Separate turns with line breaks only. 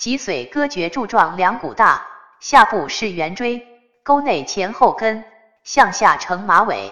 脊髓割绝柱状两股大，下部是圆锥，沟内前后根，向下呈马尾。